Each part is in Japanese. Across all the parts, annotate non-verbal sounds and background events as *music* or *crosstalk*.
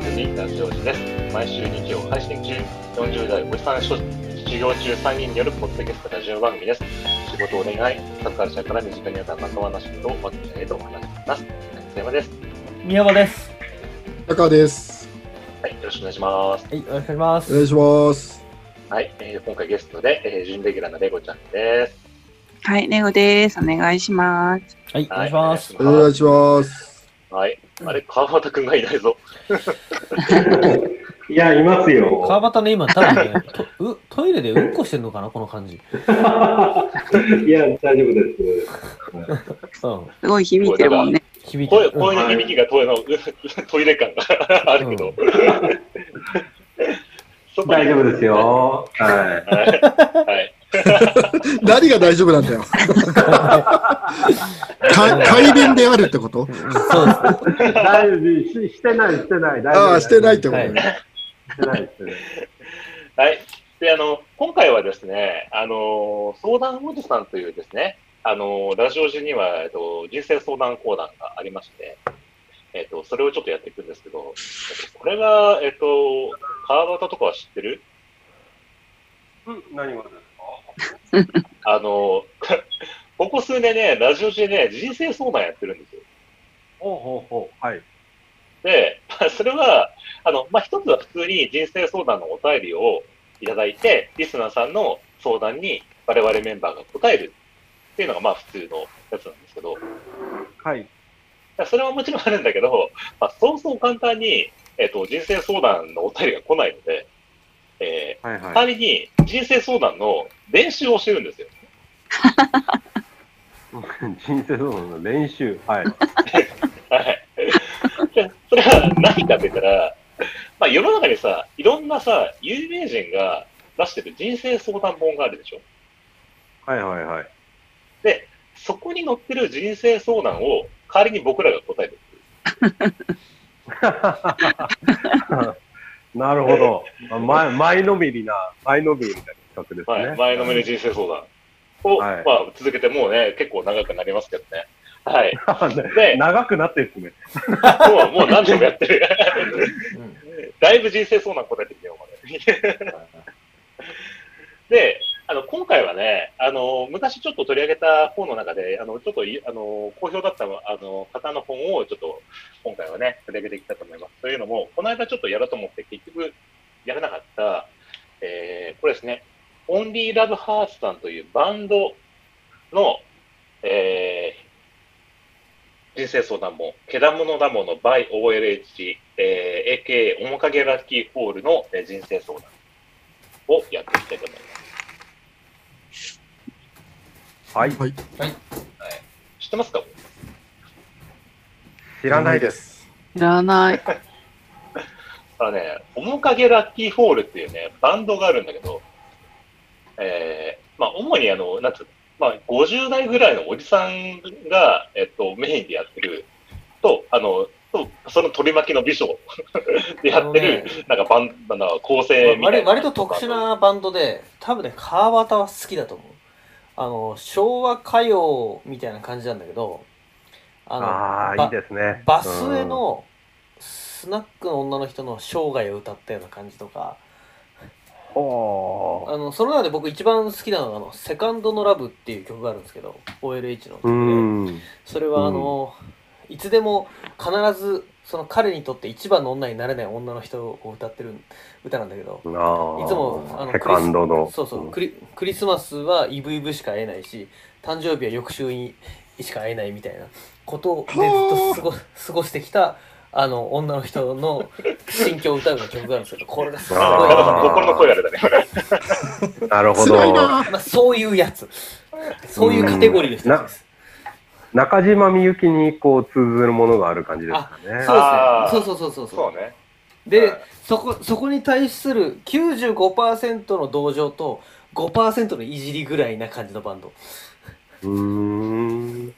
番組ラジオジです毎週日曜配信中40代おじさん卒業中3人によるポッドキャストラジオ番組です仕事お願いサッカー社から身近にあった仲間なしことお話しします山山です宮山です。高ですはいよろしくお願いしますはい、お願いします。お願いしますはい、えー、今回ゲストで、えー、準レギュラーのレゴちゃんですはい、レゴです。お願いします。はい、お願いします。お願いしますはいあれ川端くんがいないぞ *laughs* いや、いますよ。川端ね、今、多分ね、とうトイレでうんこしてんのかな、この感じ。*laughs* いや、大丈夫です。うん。すごい響いてるもんね。響いてる。声声の響きがトイレの *laughs* トイレ感があるけど、大丈夫ですよ。ははいはい何が大丈夫なんだよ *laughs* か改便であるってこと？うんそうです。い。大丈夫ししてない、してない。大丈夫ああしてないってことはいね、してない、してない。はい。で、あの、今回はですね、あの、相談おじさんというですね、あの、ラジオ時には、えっと、人生相談講談がありまして、えっと、それをちょっとやっていくんですけど、えっとこれが、えっと、川端とかは知ってる？うん、何がですか？あの、*laughs* ここ数年ね、ラジオ時でね、人生相談やってるんですよ。ほうほうほう。はい。で、まあそれは、あの、まあ、一つは普通に人生相談のお便りをいただいて、リスナーさんの相談に我々メンバーが答えるっていうのが、まあ、普通のやつなんですけど、はい。それはもちろんあるんだけど、まあ、そうそう簡単に、えっ、と、人生相談のお便りが来ないので、えー、はいはい。代わりに人生相談の練習をしてるんですよ。*laughs* 人生相談の練習？はい。*laughs* はい。でそれは何かって言ったら、まあ、世の中にさ、いろんなさ、有名人が出してる人生相談本があるでしょ？はいはいはい。で、そこに載ってる人生相談を代わりに僕らが答える。*laughs* なるほど。前、前のめりな、前のめりな企画ですはい。ね。前のめり人生相談を、はいまあ、続けてもうね、結構長くなりますけどね。はい。*laughs* で長くなってですね。もう、もう何年もやってる。*laughs* うんだいぶ人生相談答えてきてよ、まで。で、あの、今回はね、あの、昔ちょっと取り上げた本の中で、あの、ちょっと、あの、好評だった、あの、方の本をちょっと、今回はね、取り上げていきたいと思います。というのも、この間ちょっとやろうと思って、結局、やらなかった、えー、これですね、オンリーラブハーツさんというバンドの、えー、人生相談も、けだものだもの by OLH、えー、AK 面影ラッキーホールの人生相談をやっていきたいと思います。はい。はい知ってますか？知らないです。いらない。*laughs* あのね、面影ラッキーホールっていうね、バンドがあるんだけど、えー、まあ、主にあの、なんつうの、まあ、50代ぐらいのおじさんが、えっと、メインでやってる、と、あの、と、その取り巻きの美少で *laughs* やってる、なんかバンド、なんか構成みたいな。割割と特殊なバンドで、多分ね、川端は好きだと思う。あの、昭和歌謡みたいな感じなんだけど、あの、あいいですね。バスへのスナックの女の人の生涯を歌ったような感じとか、ほあの、その中で僕一番好きなのが、あの、セカンドのラブっていう曲があるんですけど、OLH の曲う。で。うん。それはあの、いつでも必ずその彼にとって一番の女になれない女の人を歌ってる歌なんだけど。いつもあの。そうそう、クリクリスマスはイブイブしか会えないし誕生日は翌週にしか会えないみたいなことでずっと過ご過ごしてきたあの女の人の *laughs* 心境を歌うような曲があるんですけどこれがすごい心の声あれだね。*laughs* なるほど。なまあ、そういうやつそういうカテゴリーの人です。中島みゆきにこう通ずるものがある感じですかね。そうですね。そうそうそうそうそうね。で、はいそこ、そこに対する95%の同情と5%のいじりぐらいな感じのバンド。うーん。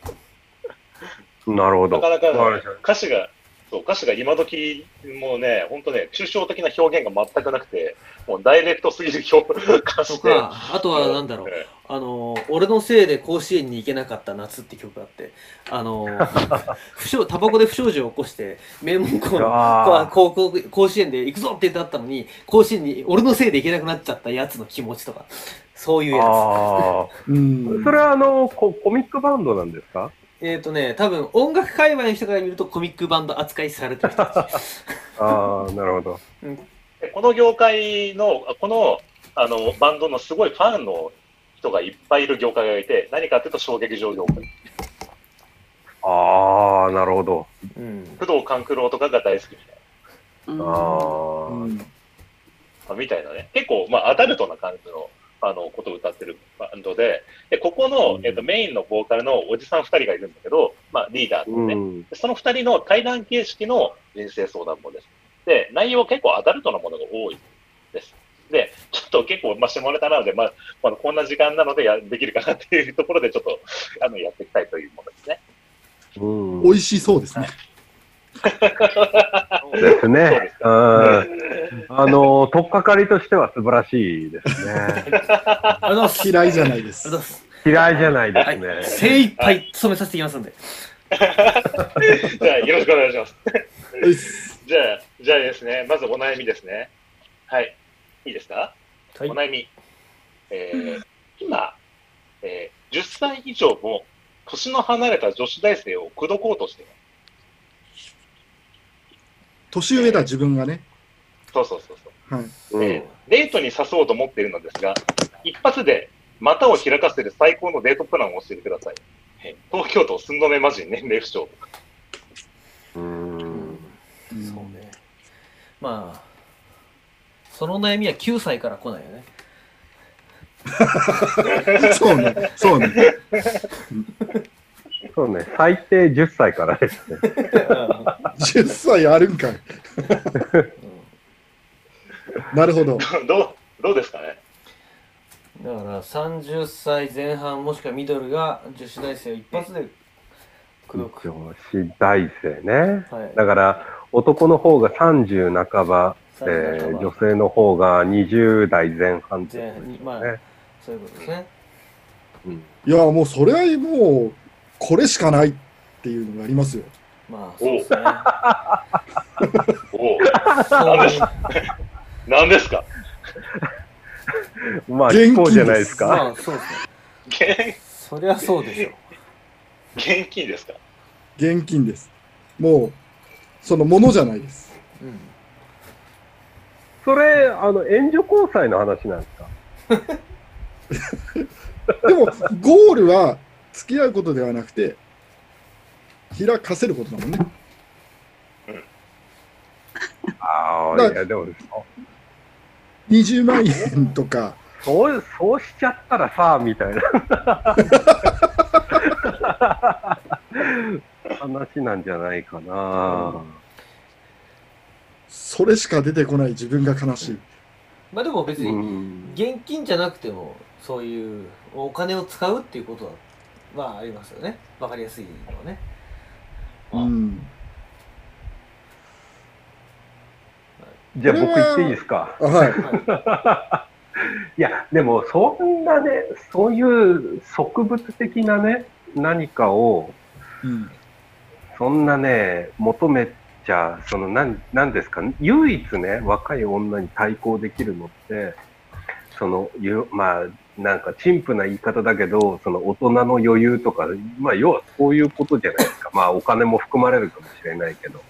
なるほど。なかなかわかりました歌詞がそう歌詞が今時もうね、本当ね、抽象的な表現が全くなくて、もうダイレクトすぎる表歌詞で。あとはなんだろう、えあの、俺のせいで甲子園に行けなかった夏って曲があって、あの、*laughs* 不祥、タバコで不祥事を起こして、名門校の高校、甲子園で行くぞって言ってあったのに、甲子園に俺のせいで行けなくなっちゃったやつの気持ちとか、そういうやあうんあ。それはあのコ、コミックバンドなんですか？つ。えっ、とね、多分音楽界隈の人から見るとコミックバンド扱いされてる人たち。*laughs* ああ、なるほど。でこの業界の、このあのバンドのすごいファンの人がいっぱいいる業界がいて、何かっていうと小劇場業界。ああ、なるほど。うん。工藤官九郎とかが大好きみたいうんああ、うんな。あみたいなね。結構、まあ、アダルトな感じの、あの、ことを歌ってるバンドで、で、ここの、えっと、メインのボーカルのおじさん二人がいるんだけど、まあ、リーダーですね。うん。でその二人の対談形式の人生相談本です。で、内容は結構アダルトなものが多いです。で、ちょっと結構、まあ、下ネタなので、まあ、まあ、こんな時間なのでやできるかなっていうところで、ちょっと、あの、やっていきたいというものですね。うん美味しそうですね。ですそうね。あの、とっかかりとしては素晴らしいですね。*laughs* 嫌いじゃないです。*laughs* 嫌いじゃないではい。すね。精一杯務めさせていきますんで。*laughs* じゃあ、よろしくお願いします。じゃあ、じゃあですね、まずお悩みですね。はい。いいですか、はいお悩み。えー今、えー10歳以上の年の離れた女子大生を口説こうとしています。年上だ、自分がね。そうそうそうそう。はい。うんえーデートに誘おうと思っているのですが、一発で股を開かせる最高のデートプランを教えてください。えー東京都寸止め魔人年齢不詳。うん。うんそうね。まあ、その悩みは9歳から来ないよね。*laughs* そうね、そうね。*laughs* そうね、最低10歳からですね。*laughs* 10歳あるんかい。*laughs* なるほど。どう、どうですかね？だから30歳前半もしくはミドルが女子大生を一発で口説く。女子大生ね。はい。だから、男の方が30半ば、え30ー女性の方が20代前半って前半に、まあ、ねそういうことですね。うんいや、もうそれはもう、これしかないっていうのがありますよ。まあ、そうですね。おお、何ですか？*laughs* まあ、現金じゃないですか。まあ、そうですね。現そりゃそうでしょ。現金ですか？現金です。もう、そのものじゃないです。うん。それ、あの、援助交際の話なんですか？*laughs* でも、ゴールは付き合うことではなくて、開かせることだもんね。ああ、だいや、でも、20万円とか、そう、そうしちゃったらさ、みたいな。話なんじゃないかな。それしか出てこない自分が悲しい。まあでも別うに、ん。現金じゃなくても、そういうお金を使うっていうことは、まあありますよね。わかりやすいのはね。うん。じゃあ僕言っていいですか？あはい。*laughs* いや、でも、そんなね、そういう植物的なね、何かを、うん。そんなね、求めちゃ、その、なん、なんですか、唯一ね、若い女に対抗できるのって、その、ゆまあ、なんか、陳腐な言い方だけど、その、大人の余裕とか、まあ、要はそういうことじゃないですか。まあ、お金も含まれるかもしれないけど。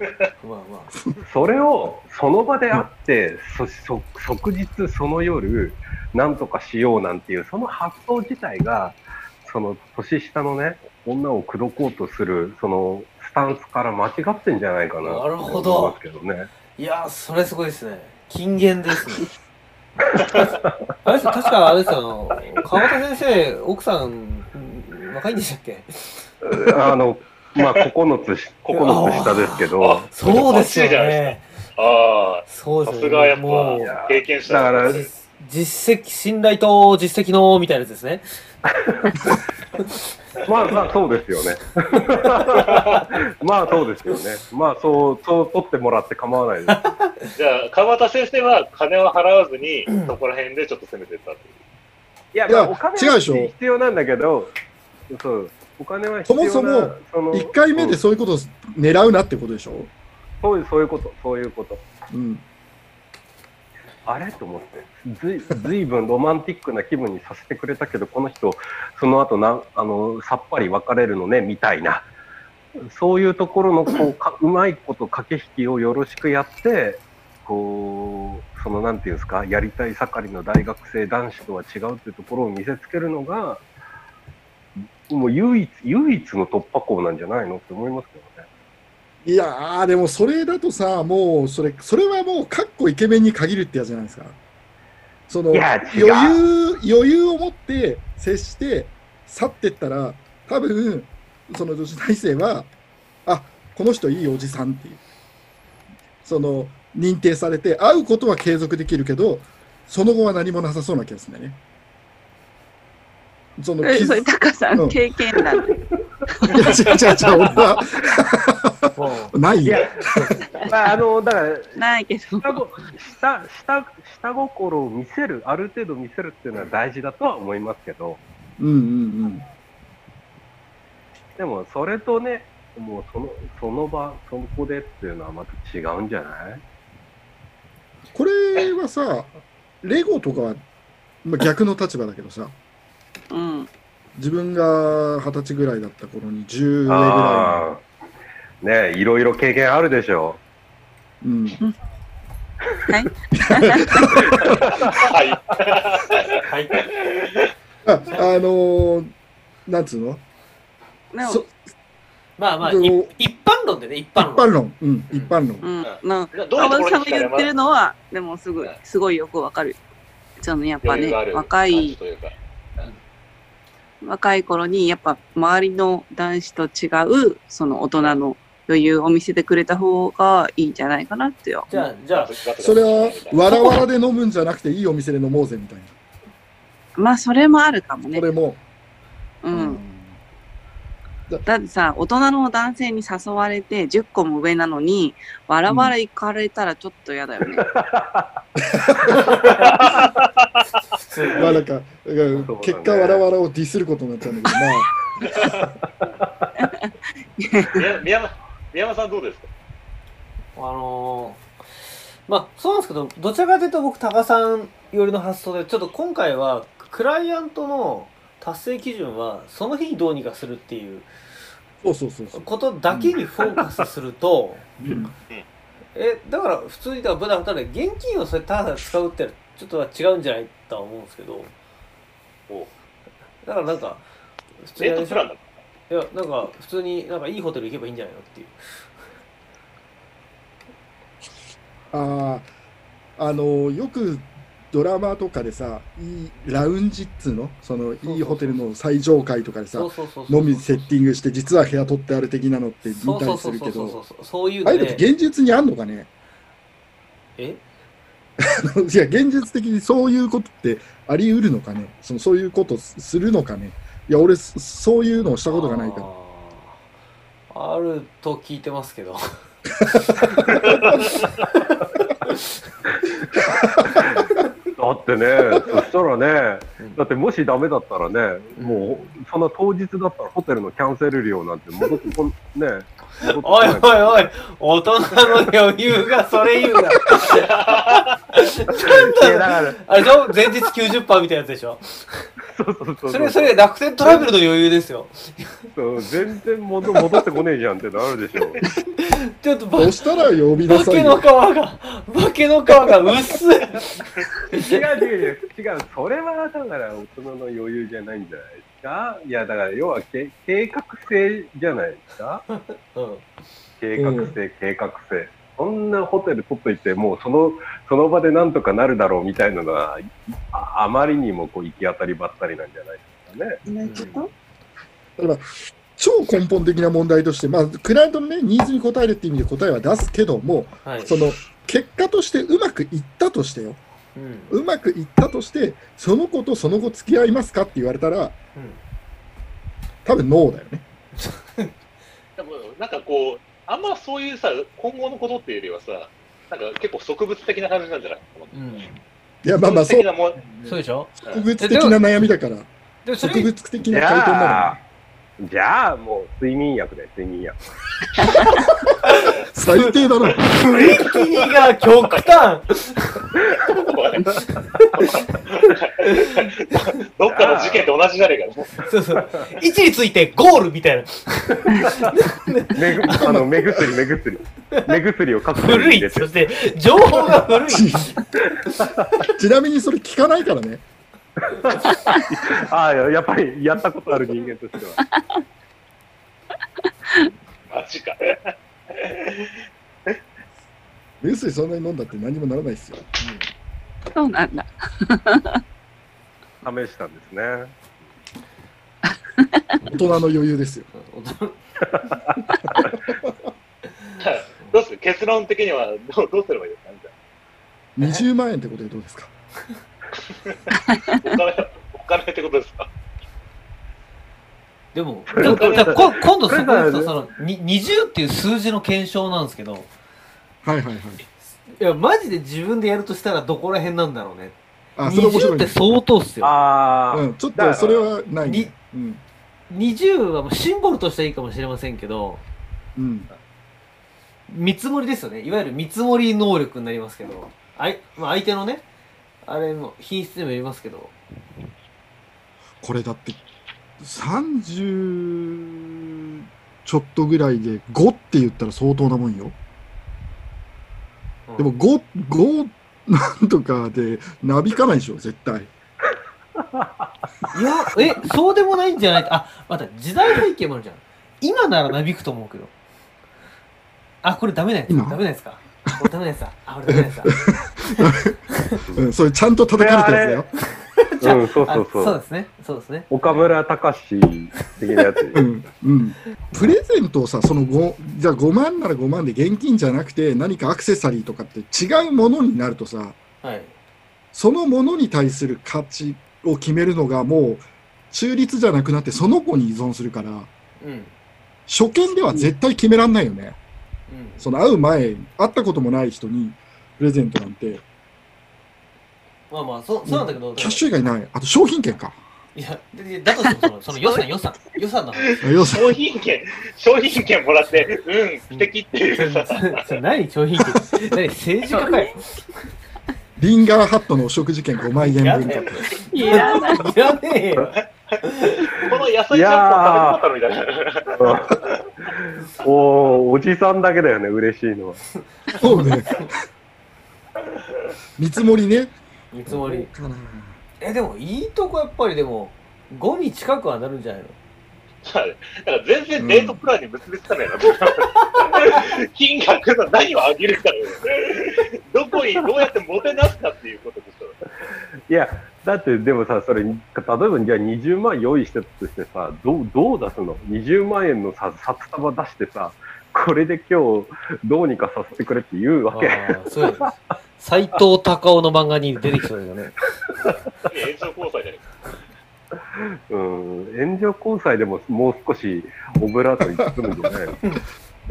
まあまあ。それをその場で会って、そそ即日その夜、なんとかしようなんていう、その発想自体が、その年下のね、女を口説こうとする、そのスタンスから間違ってんじゃないかななるほど思いますけどね。いやー、それすごいですね。金言ですね。*laughs* あれですよ確かあれですよ、川田先生、奥さん若いんでしたっけ？あの、まあ、9つし、*laughs* 9つ下ですけどあ、そうですよね。ああ、そうですよね。さすがやっもうぱ経験者だからです実実績、信頼と実績のみたいなやつですね。*laughs* まあまあ *laughs* そうですよね。まあそうですよね。まあそう、そう取ってもらって構わないです。じゃあ、川端先生は金を払わずに、そこら辺でちょっと攻めてったという。いや、まあお金違うでしょは必要なんだけど、そう、お金は必要なそもそもその1回目でうんそういうことを狙うなってことでしょ？そういう、そういうこと、そういうこと。うん。あれ？と思ってずい、ずいぶん *laughs* ロマンティックな気分にさせてくれたけど、この人、その後なあのさっぱり別れるのねみたいな、そういうところのこう *coughs* かうまいこと駆け引きをよろしくやって、こう、そのなんていうんですか、やりたい盛りの大学生男子とは違うっていうところを見せつけるのが、もう唯一、唯一の突破口なんじゃないのって思いますけどね。いやー、でもそれだとさ、もう、それ、それはもう、かっこイケメンに限るってやつじゃないですか。その、余う裕、余裕を持って接して、去ってったら、多分、その女子大生は、あ、この人いいおじさんっていう。その、認定されて、会うことは継続できるけど、その後は何もなさそうな気がするんだよね。その、それ、タカさうんん、経験なんで。いや、違う違う違う、俺は、もないよ。まあ、あの、だから、ないけど。下下下心を見せる、ある程度見せるっていうのは大事だとは思いますけど、うんうんうん。でもそれとね、もうそのその場、そこでっていうのはまた違うんじゃない？これはさ、レゴとかは、まあ、逆の立場だけどさ、うん。自分が二十歳ぐらいだった頃に10上ぐらああ。ねえいろいろ経験あるでしょ。いの。うん。はい。*laughs* はい。うはいあ、あのーなんつうの？まあまあ一般論でね一一般論般論。うん、一般論。うん。などういうところ川端さんが言ってるのは、でもすごい、すごいよくわかる。そのやっぱね若い、というか。若い頃に、やっぱ周りの男子と違う、その大人の余裕を見せてくれた方がいいんじゃないかなってよ。じゃあじゃあそれは、わらわらで飲むんじゃなくて、いいお店で飲もうぜみたいな。まあ、それもあるかもねこ。れも。うん。だってさ、大人の男性に誘われて10個も上なのに、わらわら行かれたらちょっと嫌だよね。*laughs* まあなんか、結果わらわらをディスることになっちゃうんだけど、まあ、宮宮山宮山さんどうですか？あのーまあそうなんですけどどちらかというと僕多賀さん寄りの発想でちょっと今回はクライアントの達成基準はその日にどうにかするっていう。ことだけにフォーカスすると、うん。えだから普通にだからただ現金をそれただ使うってちょっとは違うんじゃないとは思うんですけど。お。だからなんか普通にプランだいやなんか普通になんかいいホテル行けばいいんじゃないのっていう。ああ、あの、よくドラマとかでさ、いいラウンジっつうの？その、いいホテルの最上階とかでさそ、うそうそうそう飲みセッティングして、実は部屋取ってある的なのって見たりするけど、ああいうのって現実にあんのかね？え？*laughs* いや、現実的にそういうことってあり得るのかね？そのそういうことするのかね？いや、俺、そそういうのをしたことがないから。あると聞いてますけど。*laughs* だってね、そしたらね、だってもしダメだったらね、もう、その当日だったらホテルのキャンセル料なんて戻ってこん、ね、おいおいおい大人の余裕がそれ言うな。いやだから、あれでしょ？前日90%みたいなやつでしょ？そうそうそう。それそれ楽天トラベルの余裕ですよ。そう全然戻戻ってこねえじゃんってなるでしょ。ちょっとばそしたら呼びな化けの。皮が化けの皮が薄い。違う違う違う、違う、それはだから大人の余裕じゃないんじゃない？ですか？いや、だから要はけ計画性じゃないですか？*laughs* うん。計画性、計画性。そんなホテル取っといて、もうその、その場でなんとかなるだろうみたいなのは、ああまりにもこう行き当たりばったりなんじゃないですかね。だから超根本的な問題として、まあ、クライアントの、ね、ニーズに応えるっていう意味で答えは出すけども、はい。その結果としてうまくいったとしてよ、うん。うまくいったとして、その子とその後付き合いますかって言われたら、多分ノーだよね。*laughs* でもなんかこう、あんまそういうさ、今後のことっていうよりはさ、なんか結構植物的な話なんじゃない？うん。いや、まあまあ、そう。そうでしょ？植物的な悩みだから、植物的じな回答になるじゃあもう睡眠薬で睡眠薬。*laughs* 最低だな。雰囲気が極端 *laughs* どっかの事件と同じじゃねえか。そうそう。位置についてゴールみたいな。目 *laughs* ぐあの目薬、目薬。目薬をカプセル古い。そ。して、情報が古い。ち *laughs* ちなみにそれ聞かないからね。ああ、やっぱりやったことある人間としては。マジか。目薬そんなに飲んだって何もならないですよ。そうなんだ。試したんですね。大人の余裕ですよ。*laughs* どうする？結論的にはどうどうすればいいですか？みたい20万円ってことでどうですか？なお金、お金ってことですか？でも、*laughs* こ今度そこそのに20っていう数字の検証なんですけど、はいはいはい。いや、マジで自分でやるとしたらどこら辺なんだろうね。あ、それ面白20って。相当っすよ。ああ、うん、ちょっとそれはないね。うん。20はもうシンボルとしてはいいかもしれませんけど、うん。見積もりですよね。いわゆる見積もり能力になりますけど、あいまあ、相手のね、あれの品質でもよりますけど、これだって、30ちょっとぐらいで5って言ったら相当なもんよ。でも5、5なんとかでなびかないでしょ、絶対。いや、え、そうでもないんじゃない？あ、また時代背景もあるじゃん。今ならなびくと思うけど。あ、これダメなやつ。今？ダメなやつか。これダメなやつだ。あ、これダメなやつだ。*laughs* うん、それちゃんと叩かれたやつだよ。うん、そうあそうそう。そうですね。そうですね。岡村隆史的なやつ。*laughs* うん、うん。プレゼントをさ、その5、じゃあ5万なら5万で現金じゃなくて何かアクセサリーとかって違うものになるとさ、はい。そのものに対する価値を決めるのがもう中立じゃなくなってその子に依存するから、うん。うん。初見では絶対決めらんないよね。その会う前、会ったこともない人にプレゼントなんて、まあまあ、そうそうなんだけど、キャッシュ以外ない。あと商品券か。いや、だとしてもその、その予算、*laughs* 予算、予算の話。あ要する商品券、商品券もらって、うん、素敵っていうさ、それ何商品券？*laughs* 何政治家かよ。リンガーハットのお食事券5万円分。いらない。いらねえよ。*laughs* この野菜ちゃんぽん食べたかったのみたいな。おおじさんだけだよね、嬉しいのは。そうね。見積もりね。見積もり。え、でもいいとこやっぱりでも、5に近くはなるんじゃないの？だから全然デートプランに結びつかないな、金額の何を上げるかよどこにどうやってもてなすかっていうことですよ。いや、だってでもさ、それ、例えばじゃあ20万用意してたとしてさ、どうどう出すの ?20 万円のさ札束出してさ、これで今日どうにかさせてくれって言うわけ。そうです。斎藤隆夫の漫画に出てきそうですよね。*laughs* 炎上交際じゃないうん、援助交際でももう少しオブラートに包むんじゃないの？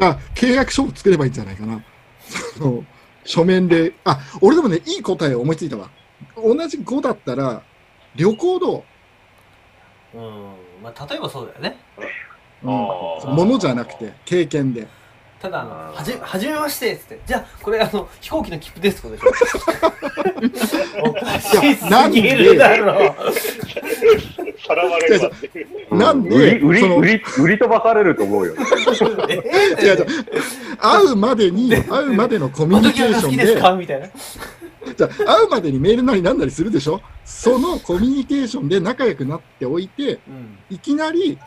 *laughs* あ、契約書を作ればいいんじゃないかな。*laughs* その、書面で。あ、俺でもね、いい答えを思いついたわ。同じ5だったら、旅行どう？ん。まあ、例えばそうだよね。う、うんものじゃなくて、経験で。ただ、あの、はじ、はじめましてっつって。じゃあ、これ、あの、飛行機の切符ですってことでしょ。*laughs* おかしすぎるだろ。さらわれるわっていう。うなんで売り売りその売り飛ばされると思うよ。え違う違う。会うまでに、会うまでのコミュニケーションで。じゃあ会うまでにメールなりなんなりするでしょ？そのコミュニケーションで仲良くなっておいて、うん。いきなり、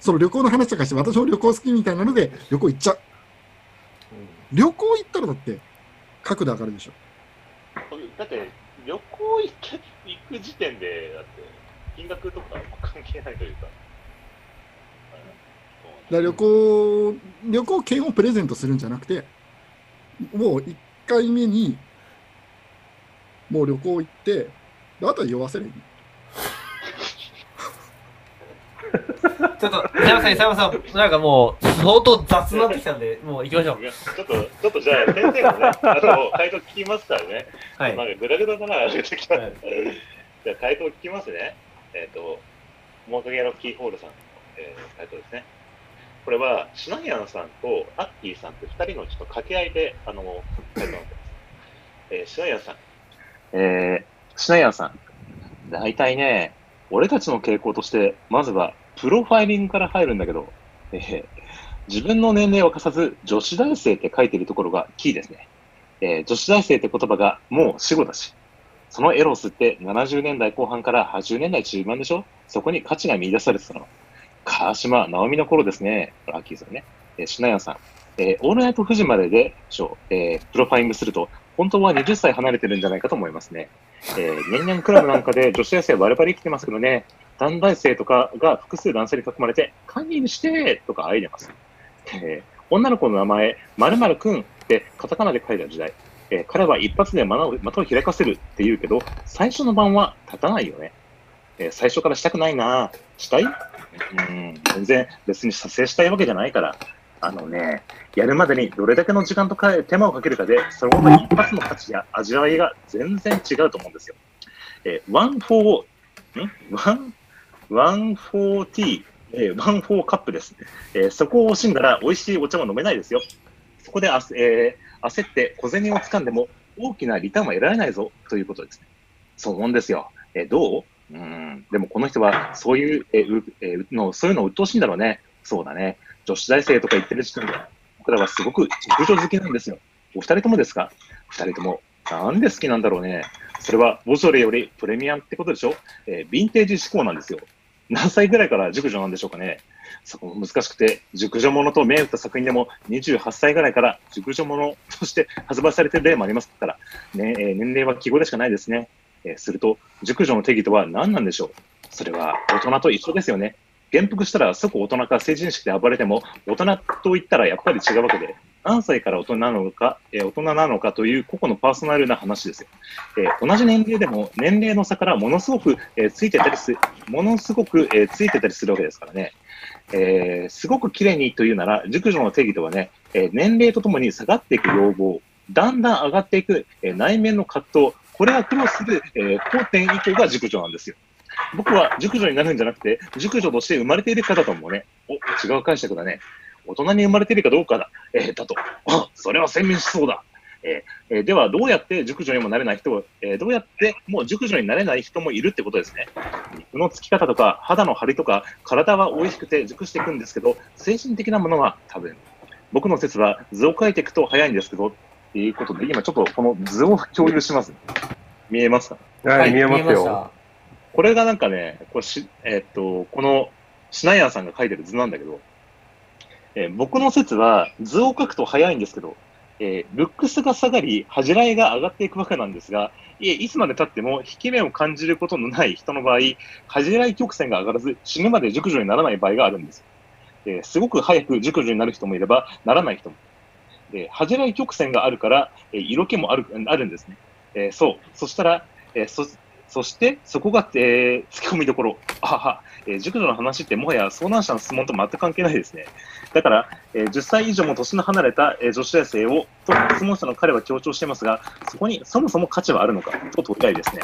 その旅行の話とかして、私も旅行好きみたいなので、旅行行っちゃう。旅行行ったらだって、角度上がるでしょ？だって、旅行行く時点で、だって、金額とか関係ないというか。だ旅行、旅行券をプレゼントするんじゃなくて、もう1回目に、もう旅行行って、であとは酔わせる。ちょっと、伊山さん、伊山さん、なんかもう、相当雑になってきたんで、もう行きましょう。ちょっと、ちょっとじゃあ、先生がね、あと、回答聞きますからね。はい。なんかグダグダだな、あれ時ははいじゃあ、回答聞きますね。えっ、と、モトゲのキーホールさんの、えー回答ですね。これは、シナイアンさんとアッキーさんって二人のちょっと掛け合いで、あの、回答になってます。えーシナイアンさん。えー、シナイアンさん。大体ね、俺たちの傾向として、まずは、プロファイリングから入るんだけど、えー自分の年齢を貸さず、女子大生って書いてるところがキーですね。えー女子大生って言葉がもう死語だし、そのエロスって70年代後半から80年代中盤でしょ？そこに価値が見出されてたの。川島直美の頃ですね。ラッキーさんね。えー、シナヤさん。えーオールナイト富士まででしょ、えープロファイリングすると、本当は20歳離れてるんじゃないかと思いますね。えー、年々クラブなんかで女子大生バリバリ生きてますけどね、男大生とかが複数男性に囲まれて、堪忍してとかあいでます。えー女の子の名前、〇〇くんってカタカナで書いた時代。えー彼は一発で的を的を開かせるって言うけど、最初の晩は立たないよね。えー最初からしたくないなしたい？うん、全然別に撮影したいわけじゃないから。あのね、やるまでにどれだけの時間とか手間をかけるかで、その後一発の価値や味わいが全然違うと思うんですよ。えー、ワンフォー、ん？ワン、ワンフォーティー、えーワンフォーカップです。えーそこを惜しんだら美味しいお茶は飲めないですよ。そこであ、えー焦って小銭を掴んでも大きなリターンは得られないぞということですね。そう思うんですよ。えどう？うん。でもこの人はそういう、えうえーの、そういうの鬱陶しいんだろうね。そうだね。女子大生とか言ってる時点で、僕らはすごく熟女好きなんですよ。お二人ともですか？二人とも。なんで好きなんだろうね。それはボジョレよりプレミアムってことでしょ？えーヴィンテージ志向なんですよ。何歳ぐらいから熟女なんでしょうかね？そこ難しくて、熟女ものと銘打った作品でも28歳ぐらいから熟女ものとして発売されている例もありますから、ねえー年齢は記号でしかないですね。えーすると、熟女の定義とは何なんでしょう？それは大人と一緒ですよね。元服したら即大人か成人式で暴れても、大人と言ったらやっぱり違うわけで、何歳から大人なのか、えー大人なのかという個々のパーソナルな話ですよ。えー同じ年齢でも年齢の差からものすごく、えーついてたりする、ものすごく、えついてたりするわけですからね。えーすごく綺麗にというなら、熟女の定義とはね、え年齢とともに下がっていく要望、だんだん上がっていく、え内面の葛藤、これは苦労する、えー交点以降が熟女なんですよ。僕は熟女になるんじゃなくて、熟女として生まれている方ともね、お、違う解釈だね。大人に生まれているかどうかだ、えーだと。あ、それは鮮明しそうだ。えーえーでは、どうやって熟女にもなれない人を、えーどうやってもう熟女になれない人もいるってことですね。肉のつき方とか、肌の張りとか、体は美味しくて熟していくんですけど、精神的なものは多分、僕の説は図を描いていくと早いんですけど、っていうことで、今ちょっとこの図を共有します。見えますか？はい、見えますよ。したこれがなんかね、これし、えーっと、このシナイアンさんが書いてる図なんだけど、えー僕の説は図を書くと早いんですけど、えールックスが下がり、恥じらいが上がっていくわけなんですが、いえ、いつまで経っても引き目を感じることのない人の場合、恥じらい曲線が上がらず、死ぬまで熟女にならない場合があるんです。えーすごく早く熟女になる人もいれば、ならない人も。で、恥じらい曲線があるから、えー色気もあるあるんですね。えーそう。そしたら、えーそそして、そこが、えー突き込みどころ。あはは、えー熟女の話ってもはや遭難者の質問と全く関係ないですね。だから、えー10歳以上も年の離れた、えー女子大生を、と質問者の彼は強調していますが、そこにそもそも価値はあるのかと問いたいですね。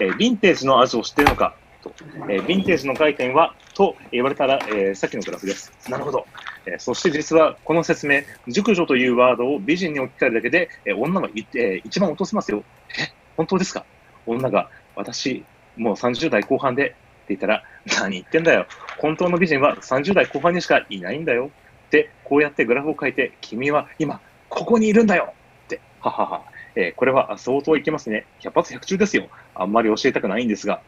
えーヴィンテージの味を知っているのかと、えーヴィンテージの概念はと言われたら、えーさっきのグラフです。なるほど。えーそして実はこの説明、熟女というワードを美人に置き換えるだけで、えー女が、えー一番落とせますよ。え、本当ですか？女が、私、もう30代後半で言ったら、何言ってんだよ。本当の美人は30代後半にしかいないんだよ。って、こうやってグラフを書いて、君は今、ここにいるんだよって、ははは。えーこれは相当いけますね。100発100中ですよ。あんまり教えたくないんですが、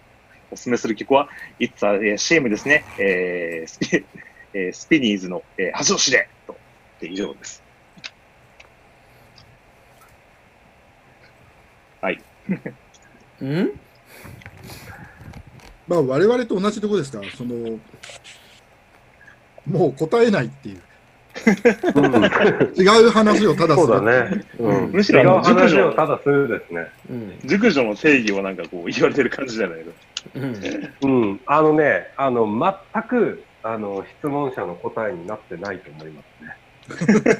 おすすめする曲は、It's a Shame ですね。えースピえースピニーズの、えー、恥を知れと、って以上です。はい。*laughs* ん？まあ我々と同じところですから、その、もう答えないっていう、うん違う話をただする。そうだね。うん。むしろ違う話熟女をただするですね。うん熟女の定義をなんかこう言われてる感じじゃないの？うんうん。あのね、あの、全く、あの、質問者の答えになってないと思いますね。*laughs*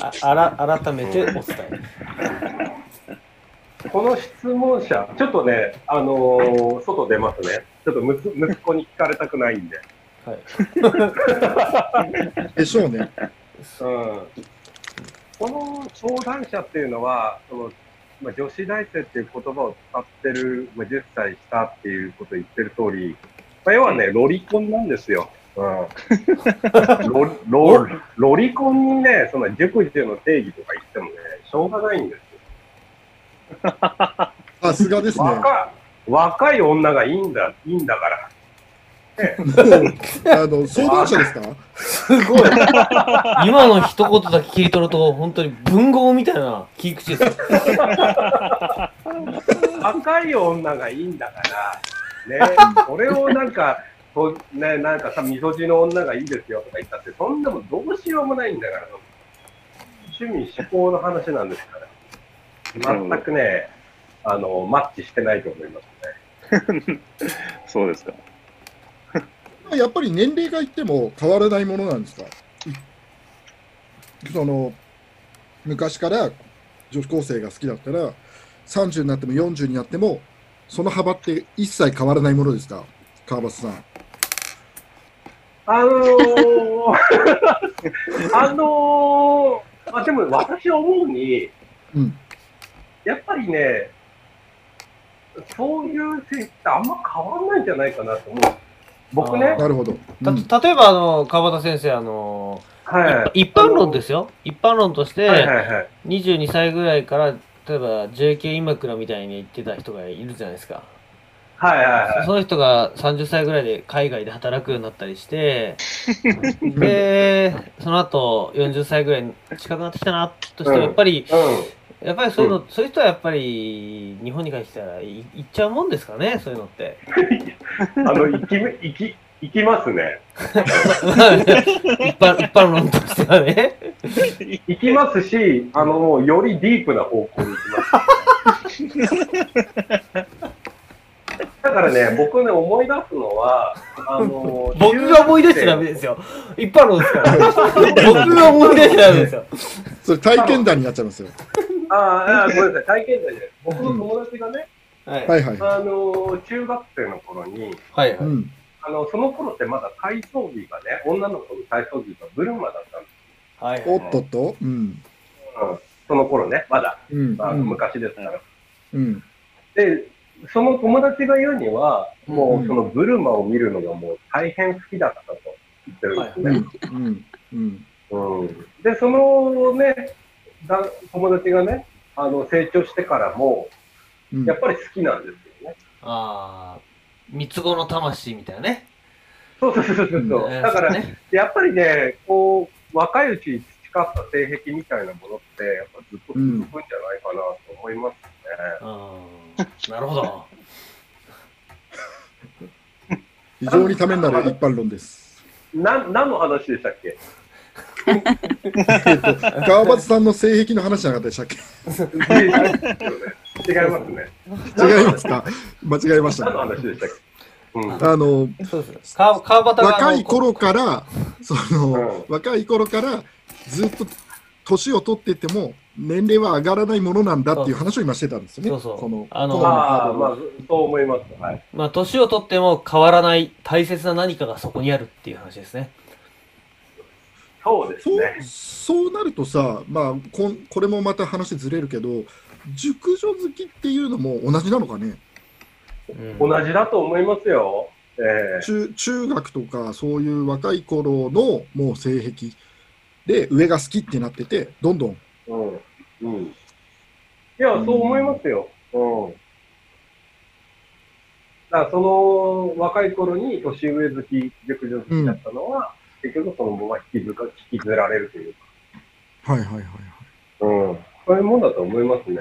ああら改めてお伝え。この質問者、ちょっとね、あのー外出ますね。ちょっとむつ息子に聞かれたくないんで。はい。*laughs* でしょうね。うんこの相談者っていうのは、そのまあ、女子大生っていう言葉を使ってる、まあ、10歳下っていうことを言ってる通り、まあ、要はね、ロリコンなんですよ。うん、*laughs* ロロロリコンにね、その熟女の定義とか言ってもね、しょうがないんですよ。*laughs* さすがですね。若い若い女がいいんだ、いいんだから。*laughs* あの相談者ですか？すごい。今の一言だけ聞いとると、本当に文豪みたいな切り口ですよ。若い女がいいんだから、ね、それをなんか、こうね、なんかさ、みそじの女がいいですよとか言ったって、そんなもんどうしようもないんだから、趣味、思考の話なんですから、全くね、あの、マッチしてないと思いますね。*laughs* そうですか。*laughs* やっぱり年齢がいっても変わらないものなんですか？その昔から女子高生が好きだったら30になっても40になってもその幅って一切変わらないものですか？川端さん。あのー、*laughs* あのー、あでも私思うに、うんやっぱりね、そういう性ってあんま変わんないんじゃないかなと思う。僕ね、なるほど。たうん例えば、あの、川端先生、あの、はい。一般論ですよ。一般論として、はいはいはい。22歳ぐらいから、例えば JK 今倉みたいに言ってた人がいるじゃないですか。はいはいはい。その人が30歳ぐらいで海外で働くようになったりして、*laughs* で、その後40歳ぐらいに近くなってきたなとしても、うんやっぱり、うやっぱりそういうの、そういう人はやっぱり日本に帰ってきたらい行っちゃうもんですかね、そういうのって。ん。*laughs* あの、行き、行き、行きます *laughs* ね。一般、一般論としてはね。行きますし、あの、よりディープな方向に行きます。*laughs* だからね、僕ね、思い出すのは、あの、僕が思い出しちゃダメですよ。一般論ですから。僕が思い出しちゃダメですよ。それ体験談になっちゃいますよ。ああ、あごめんなさい、体験談で。僕の友達がね、はい。はいはい。あの、中学生の頃に、はい。はい。うん。あの、その頃ってまだ体操着がね、女の子の体操着がブルマだったんですはい。おっとっと？うん。よ。その頃ね、まだ、うん。まあ、うん昔ですから。うん。で、その友達が言うには、もうんうそのブルマを見るのがもう大変好きだったと言ってるんですうね。ん。うん。うん。うんで、そのね、だ友達がね、あの成長してからも、うんやっぱり好きなんですよね。ああ、三つ子の魂みたいなね。そうそうそうそうそう。うんだから、ね。やっぱりね、こう、若いうちに培った性癖みたいなものって、やっぱずっと続くんじゃないかなと思いますね。うん。なるほど。*laughs* 非常にためになる一般論です。な、何の話でしたっけ？えっと、*laughs* 川端さんの性癖の話じゃなかったでしたっけ？*laughs* 違いますね。違いますか？間違えました。あの、若い頃から、その、う若い頃からずっと年を取ってても、年齢は上がらないものなんだっていう話を今してたんですよね。そうそうこのあのあまあ、そう思います。はい。まあ、年を取っても変わらない大切な何かがそこにあるっていう話ですね。そうですそうね。そうなるとさ、まあこん、これもまた話ずれるけど、熟女好きっていうのも同じなのかね、うん同じだと思いますよ。ええ中中学とかそういう若い頃のもう性癖で上が好きってなってて、どんどん、うん。うん。いや、そう思いますよ。うん。だから、その若い頃に年上好き、熟女好きだったのは、結局そのまま引きずか引きずられるというか、はいはいはいはい。うん。そういうもんだと思いますね。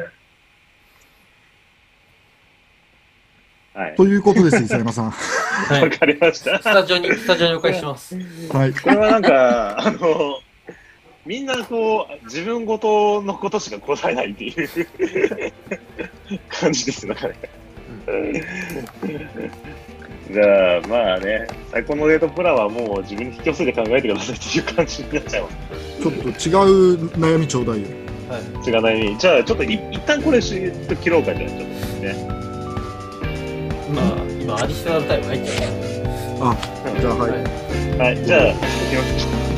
はい。ということです、*laughs* 伊佐山さん。はいわかりましたス。タジオに、スタジオにお返しします。はい。これはなんか、あの、みんなこう、自分ごとのことしか答えないっていう *laughs* 感じです。だから、じゃあ、まあね、最高のデートプランはもう自分に引き寄せて考えてくださいっていう感じになっちゃいます。ちょっと違う悩みちょうだいよ。はい違うないに。じゃあ、ちょっとい一旦これし切ろうか、じゃあ、ちょっとね。まあ今アディショナルタイム入ってるあ、じゃあはい。はいはい、じゃあ、切りましょう